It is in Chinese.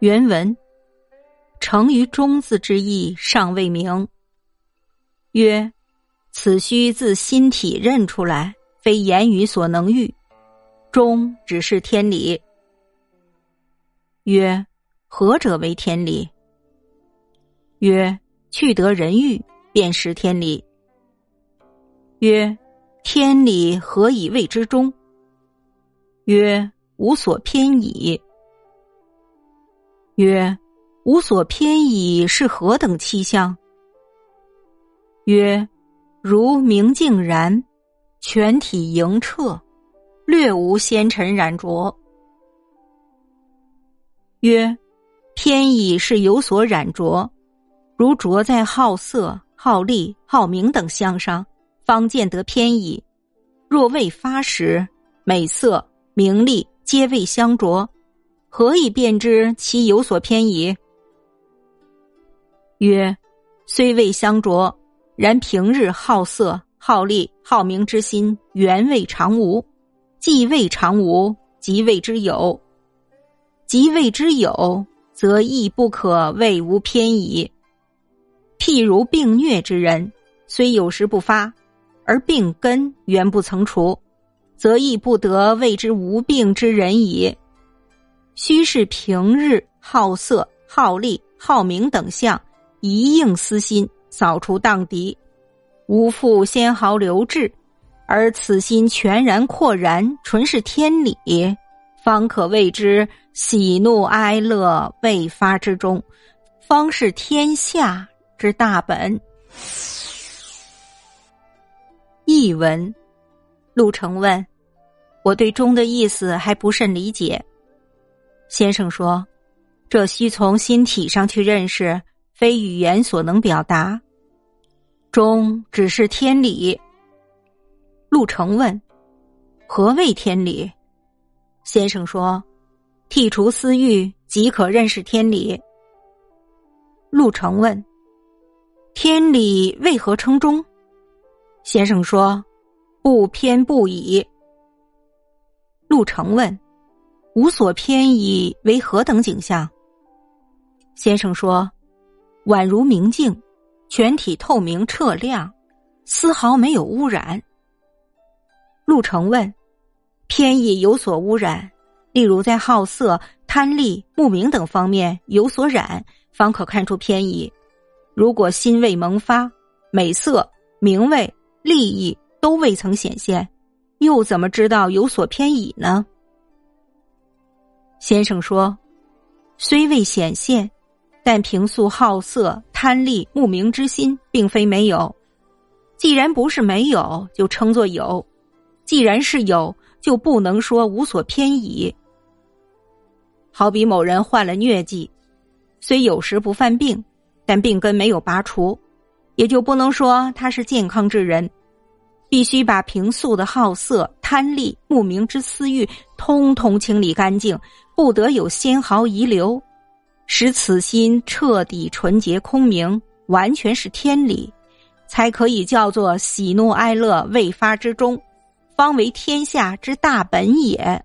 原文：成于中字之意尚未明。曰：此须自心体认出来，非言语所能喻。中只是天理。曰：何者为天理？曰：去得人欲，便识天理。曰：天理何以谓之中？曰：无所偏倚。曰：无所偏倚是何等气象？曰：如明镜然，全体莹澈，略无纤尘染浊。曰：偏倚是有所染浊，如着在好色、好利、好名等相上，方见得偏倚；若未发时，美色、名利皆未相着。何以辨知其有所偏移？曰：虽未相着，然平日好色、好利、好名之心原未尝无，既未尝无，即谓之有；即谓之有，则亦不可谓无偏移。譬如病虐之人，虽有时不发，而病根原不曾除，则亦不得谓之无病之人矣。须是平日好色、好利、好名等相，一应私心扫除荡涤，无复纤毫留滞，而此心全然阔然，纯是天理，方可谓之喜怒哀乐未发之中，方是天下之大本。译文：陆成问：“我对中的意思还不甚理解。”先生说：“这需从心体上去认识，非语言所能表达。中只是天理。”陆成问：“何谓天理？”先生说：“剔除私欲，即可认识天理。”陆成问：“天理为何称中？”先生说：“不偏不倚。”陆成问。无所偏倚为何等景象？先生说：“宛如明镜，全体透明澈亮，丝毫没有污染。”陆成问：“偏倚有所污染，例如在好色、贪利、慕名等方面有所染，方可看出偏倚。如果心未萌发，美色、名位、利益都未曾显现，又怎么知道有所偏倚呢？”先生说：“虽未显现，但平素好色、贪利、慕名之心，并非没有。既然不是没有，就称作有；既然是有，就不能说无所偏倚。好比某人患了疟疾，虽有时不犯病，但病根没有拔除，也就不能说他是健康之人。必须把平素的好色、贪利、慕名之私欲，通通清理干净。”不得有纤毫遗留，使此心彻底纯洁空明，完全是天理，才可以叫做喜怒哀乐未发之中，方为天下之大本也。